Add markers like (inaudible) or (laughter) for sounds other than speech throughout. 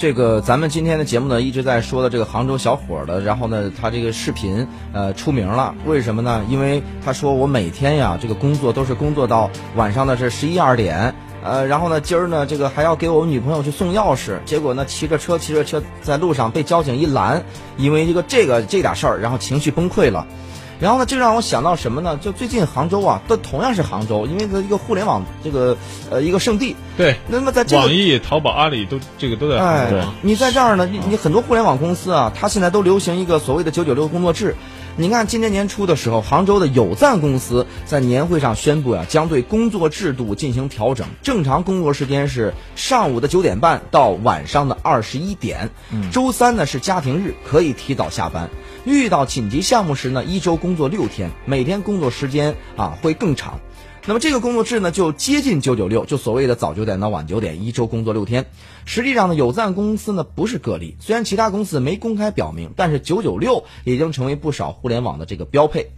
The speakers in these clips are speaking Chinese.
这个咱们今天的节目呢一直在说的这个杭州小伙的，然后呢他这个视频呃出名了，为什么呢？因为他说我每天呀这个工作都是工作到晚上的是十一二点。呃，然后呢，今儿呢，这个还要给我女朋友去送钥匙，结果呢，骑着车骑着车在路上被交警一拦，因为这个这个这点事儿，然后情绪崩溃了。然后呢，这让我想到什么呢？就最近杭州啊，都同样是杭州，因为它一个互联网这个呃一个圣地。对，那么在这个网易、淘宝、阿里都这个都在杭哎州啊。，你在这儿呢，你你很多互联网公司啊，它现在都流行一个所谓的“九九六”工作制。你看，今年年初的时候，杭州的有赞公司在年会上宣布啊、将对工作制度进行调整，正常工作时间是上午的九点半到晚上的二十一点，周三呢是家庭日，可以提早下班。遇到紧急项目时呢，一周工作六天，每天工作时间啊会更长。那么这个工作制呢，就接近九九六，就所谓的早九点到晚九点，一周工作六天。实际上呢，有赞公司呢不是个例，虽然其他公司没公开表明，但是九九六已经成为不少互联网的这个标配。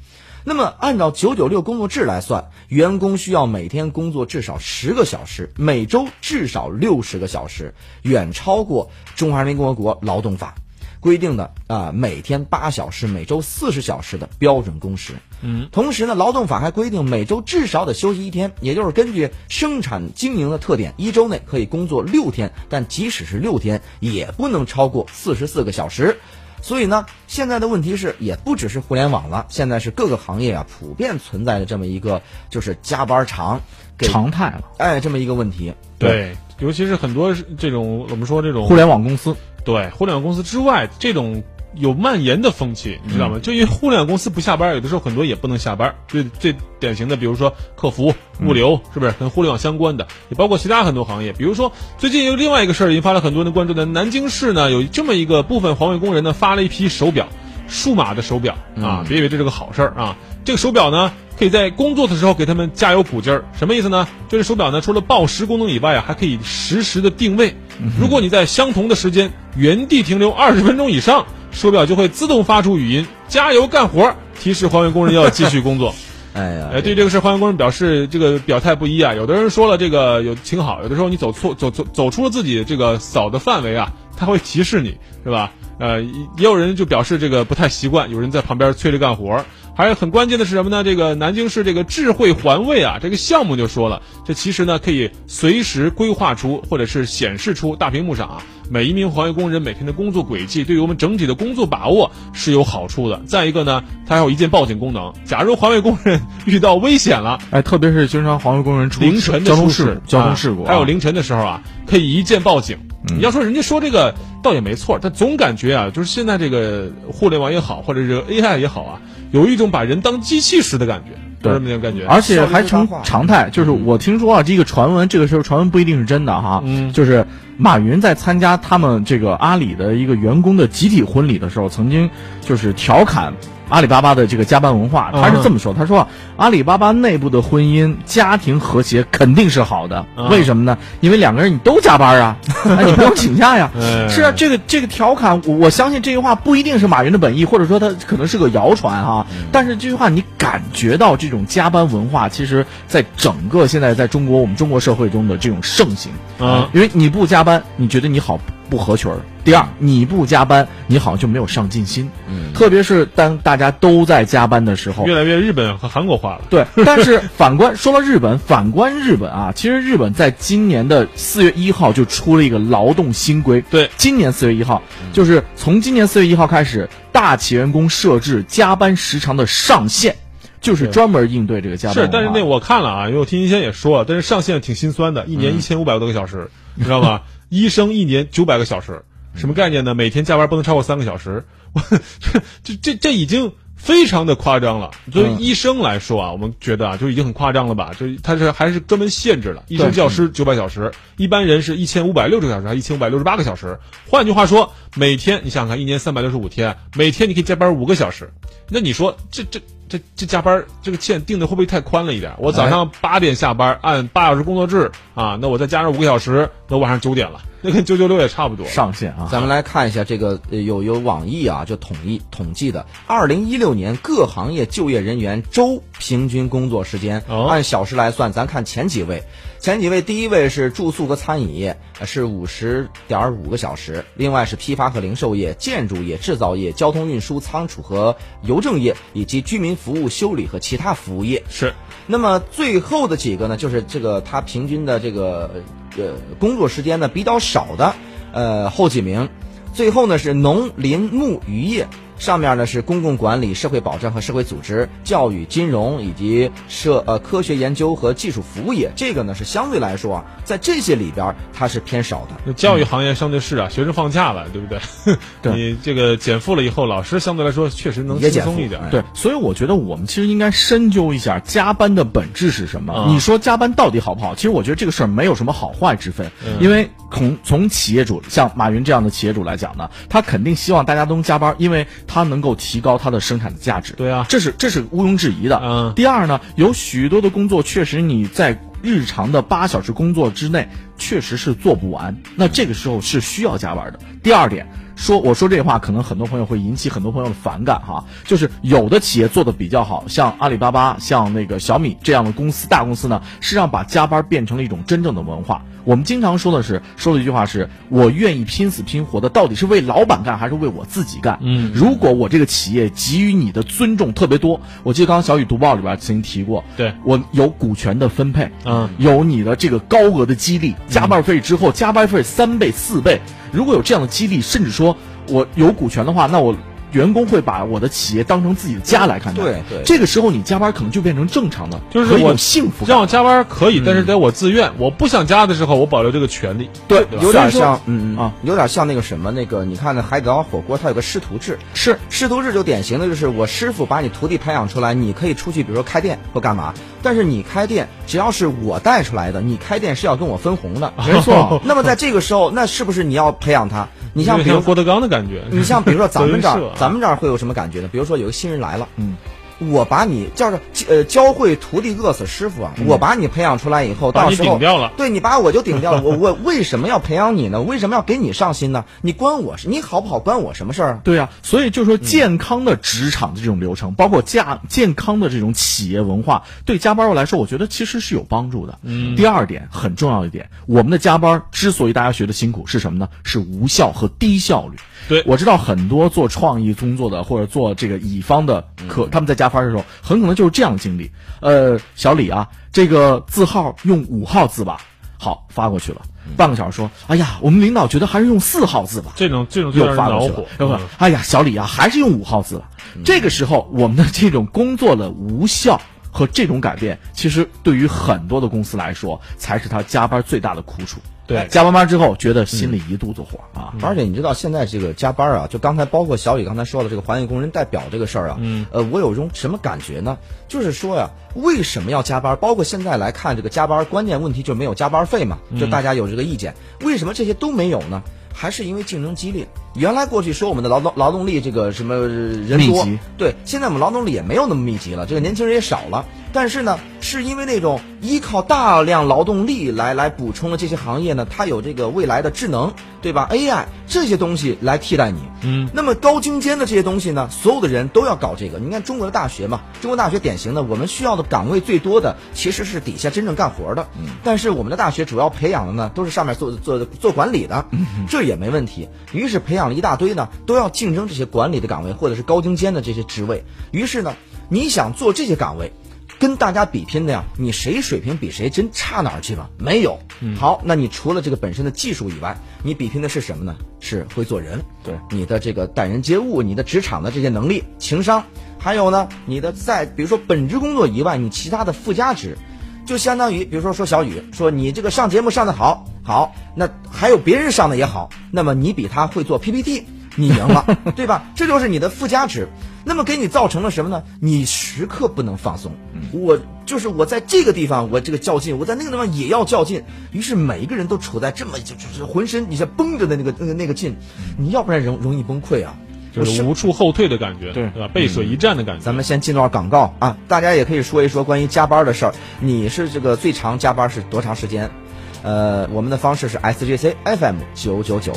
那么按照九九六工作制来算，员工需要每天工作至少十个小时，每周至少六十个小时，远超过《中华人民共和国劳动法》规定的啊、每天八小时，每周四十小时的标准工时。嗯，同时呢，劳动法还规定每周至少得休息一天，也就是根据生产经营的特点，一周内可以工作六天，但即使是六天，也不能超过四十四个小时。所以呢，现在的问题是，也不只是互联网了，现在是各个行业啊普遍存在的这么一个就是加班长，常态了。哎这么一个问题。对，尤其是很多这种我们说这种互联网公司对互联网公司之外，这种有蔓延的风气，你知道吗？就因为互联网公司不下班，有的时候很多也不能下班。最最典型的，比如说客服、物流，是不是跟互联网相关的？也包括其他很多行业。比如说，最近有另外一个事儿引发了很多人的关注的，南京市呢有这么一个部分环卫工人呢发了一批手表，数码的手表啊，别以为这是个好事儿啊。这个手表呢，可以在工作的时候给他们加油鼓劲儿。什么意思呢？就是手表呢，除了报时功能以外啊，还可以实时的定位。如果你在相同的时间原地停留二十分钟以上，手表就会自动发出语音“加油干活”，提示环卫工人要继续工作。(laughs) 哎呀，哎，对这个事，环卫工人表示这个表态不一啊。有的人说了这个有挺好，有的时候你走错走走走出了自己这个扫的范围啊，他会提示你，是吧？呃，也也有人就表示这个不太习惯，有人在旁边催着干活儿。还有很关键的是什么呢？这个南京市这个智慧环卫啊，这个项目就说了，这其实呢可以随时规划出或者是显示出大屏幕上啊每一名环卫工人每天的工作轨迹，对于我们整体的工作把握是有好处的。再一个呢，它还有一键报警功能，假如环卫工人遇到危险了，(laughs) 哎，特别是经常环卫工人出凌晨的交通出事交通事故还有凌晨的时候啊，可以一键报警。你要说人家说这个倒也没错，但总感觉啊，就是现在这个互联网也好，或者是 AI 也好啊，有一种把人当机器使的感觉，对有这么点感觉。而且还成常态。就是我听说啊，这个传闻，这个时候传闻不一定是真的哈。嗯就是马云在参加他们这个阿里的一个员工的集体婚礼的时候，曾经就是调侃。阿里巴巴的这个加班文化，他是这么说：“他说啊，阿里巴巴内部的婚姻家庭和谐肯定是好的，嗯为什么呢？因为两个人你都加班啊，那 (laughs) 你不用请假呀。嗯是啊，这个这个调侃，我我相信这句话不一定是马云的本意，或者说他可能是个谣传哈。但是这句话你感觉到这种加班文化，其实在整个现在在中国我们中国社会中的这种盛行嗯因为你不加班，你觉得你好不合群儿；第二，你不加班，你好像就没有上进心。嗯，特别是当大家都在加班的时候，越来越日本和韩国化了。对，(laughs) 但是反观说到日本，反观日本啊，其实日本在今年的四月一号就出了一个劳动新规。对，今年四月一号，就是从今年四月一号开始，大企员工设置加班时长的上限，就是专门应对这个加班是，但是那我看了啊，因为我听医生也说了，但是上限挺心酸的，一年一千五百多个小时，你知道吗？医生一年九百个小时，什么概念呢？每天加班不能超过三个小时，(laughs) 我这这这已经非常的夸张了。作为嗯医生来说啊，我们觉得啊，就已经很夸张了吧？就他是还是专门限制了，医生教师九百小时，一般人是一千五百六十个小时，还一千五百六十八个小时。换句话说，每天你想想看，一年三百六十五天，每天你可以加班五个小时，那你说这这这这加班这个线定的会不会太宽了一点？我早上八点下班，按八小时工作制啊，那我再加上五个小时，那晚上九点了，那跟九九六也差不多。上限啊，咱们来看一下这个，呃有有网易啊，就统一统计的，二零一六年各行业就业人员周平均工作时间，哦。按小时来算，咱看前几位，前几位，第一位是住宿和餐饮业，是五十点五个小时；另外是批发和零售业、建筑业、制造业、交通运输、仓储和邮政业，以及居民服务、修理和其他服务业。是。那么最后的几个呢，就是这个它平均的这个呃工作时间呢比较少的，呃后几名。最后呢是农林牧渔业。上面呢是公共管理、社会保障和社会组织、教育、金融以及社呃科学研究和技术服务业，这个呢是相对来说啊，在这些里边它是偏少的。那教育行业相对是啊，学生放假了，对不对？对，你这个减负了以后，老师相对来说确实能轻松一点。对，所以我觉得我们其实应该深究一下加班的本质是什么。你说加班到底好不好？其实我觉得这个事儿没有什么好坏之分，因为从从企业主像马云这样的企业主来讲呢，他肯定希望大家都能加班，因为。它能够提高它的生产的价值，对啊，这是这是毋庸置疑的。嗯，第二呢，有许多的工作确实你在日常的八小时工作之内确实是做不完，那这个时候是需要加班的。第二点，说我说这话可能很多朋友会引起很多朋友的反感哈，就是有的企业做的比较好，像阿里巴巴、像那个小米这样的公司大公司呢，实际上把加班变成了一种真正的文化。我们经常说的是，说的一句话是：我愿意拼死拼活的，到底是为老板干还是为我自己干？嗯，如果我这个企业给予你的尊重特别多，我记得刚刚小雨读报里边曾经提过，对我有股权的分配，嗯，有你的这个高额的激励，加班费之后加班费三倍四倍，如果有这样的激励，甚至说我有股权的话，那我。员工会把我的企业当成自己的家来看待。对对，这个时候你加班可能就变成正常的，就是我幸福。让我加班可以，但是得我自愿。我不想加的时候，我保留这个权利。对，有点像，嗯啊，有点像那个什么，那个你看那海底捞火锅，它有个师徒制。是师徒制就典型的就是我师傅把你徒弟培养出来，你可以出去，比如说开店或干嘛。但是你开店，只要是我带出来的，你开店是要跟我分红的。没错。(laughs) 那么在这个时候，那是不是你要培养他？你像比如郭德纲的感觉，你像比如说咱们这儿，(laughs) 咱们这儿会有什么感觉呢？比如说有个新人来了，嗯。我把你叫着呃教会徒弟饿死师傅啊！我把你培养出来以后，到时候对你把我就顶掉了。(laughs) 我我为什么要培养你呢？为什么要给你上心呢？你关我你好不好关我什么事儿啊？对啊，所以就说健康的职场的这种流程，包括加健康的这种企业文化，对加班来说，我觉得其实是有帮助的。嗯。第二点很重要一点，我们的加班之所以大家学的辛苦是什么呢？是无效和低效率。对，我知道很多做创意工作的或者做这个乙方的可他们在加班的时候，很可能就是这样的经历。呃，小李啊，这个字号用五号字吧，好发过去了。半个小时说，哎呀，我们领导觉得还是用四号字吧。这种这种又发过去了。哎呀，小李啊，还是用五号字了。这个时候，我们的这种工作的无效和这种改变，其实对于很多的公司来说，才是他加班最大的苦楚。对，加完班之后觉得心里一肚子火啊！而且你知道现在这个加班啊，就刚才包括小李刚才说的这个环卫工人代表这个事儿啊，嗯，呃，我有种什么感觉呢？就是说呀，为什么要加班？包括现在来看这个加班，关键问题就没有加班费嘛？就大家有这个意见，为什么这些都没有呢？还是因为竞争激烈。原来过去说我们的劳动劳动力这个什么人多，对，现在我们劳动力也没有那么密集了，这个年轻人也少了。但是呢，是因为那种依靠大量劳动力来来补充的这些行业呢，它有这个未来的智能，对吧？AI 这些东西来替代你。嗯。那么高精尖的这些东西呢，所有的人都要搞这个。你看中国的大学嘛，中国大学典型的，我们需要的岗位最多的其实是底下真正干活的。嗯。但是我们的大学主要培养的呢，都是上面做做做管理的，这也没问题。于是培养了一大堆呢，都要竞争这些管理的岗位或者是高精尖的这些职位。于是呢，你想做这些岗位。跟大家比拼的呀，你谁水平比谁真差哪儿去吗？没有。好，那你除了这个本身的技术以外，你比拼的是什么呢？是会做人。对，你的这个待人接物，你的职场的这些能力、情商，还有呢，你的在比如说本职工作以外，你其他的附加值，就相当于比如说说小雨说你这个上节目上的好，好，那还有别人上的也好，那么你比他会做 PPT。你赢了，对吧？这就是你的附加值。那么给你造成了什么呢？你时刻不能放松。我就是我在这个地方我这个较劲，我在那个地方也要较劲。于是每一个人都处在这么就就是浑身你像绷着的那个那个那个劲，你要不然容容易崩溃啊，就是无处后退的感觉，对对吧？背水一战的感觉。咱们先进段广告啊，大家也可以说一说关于加班的事儿。你是这个最长加班是多长时间？呃，我们的方式是 SJC F M 九九九。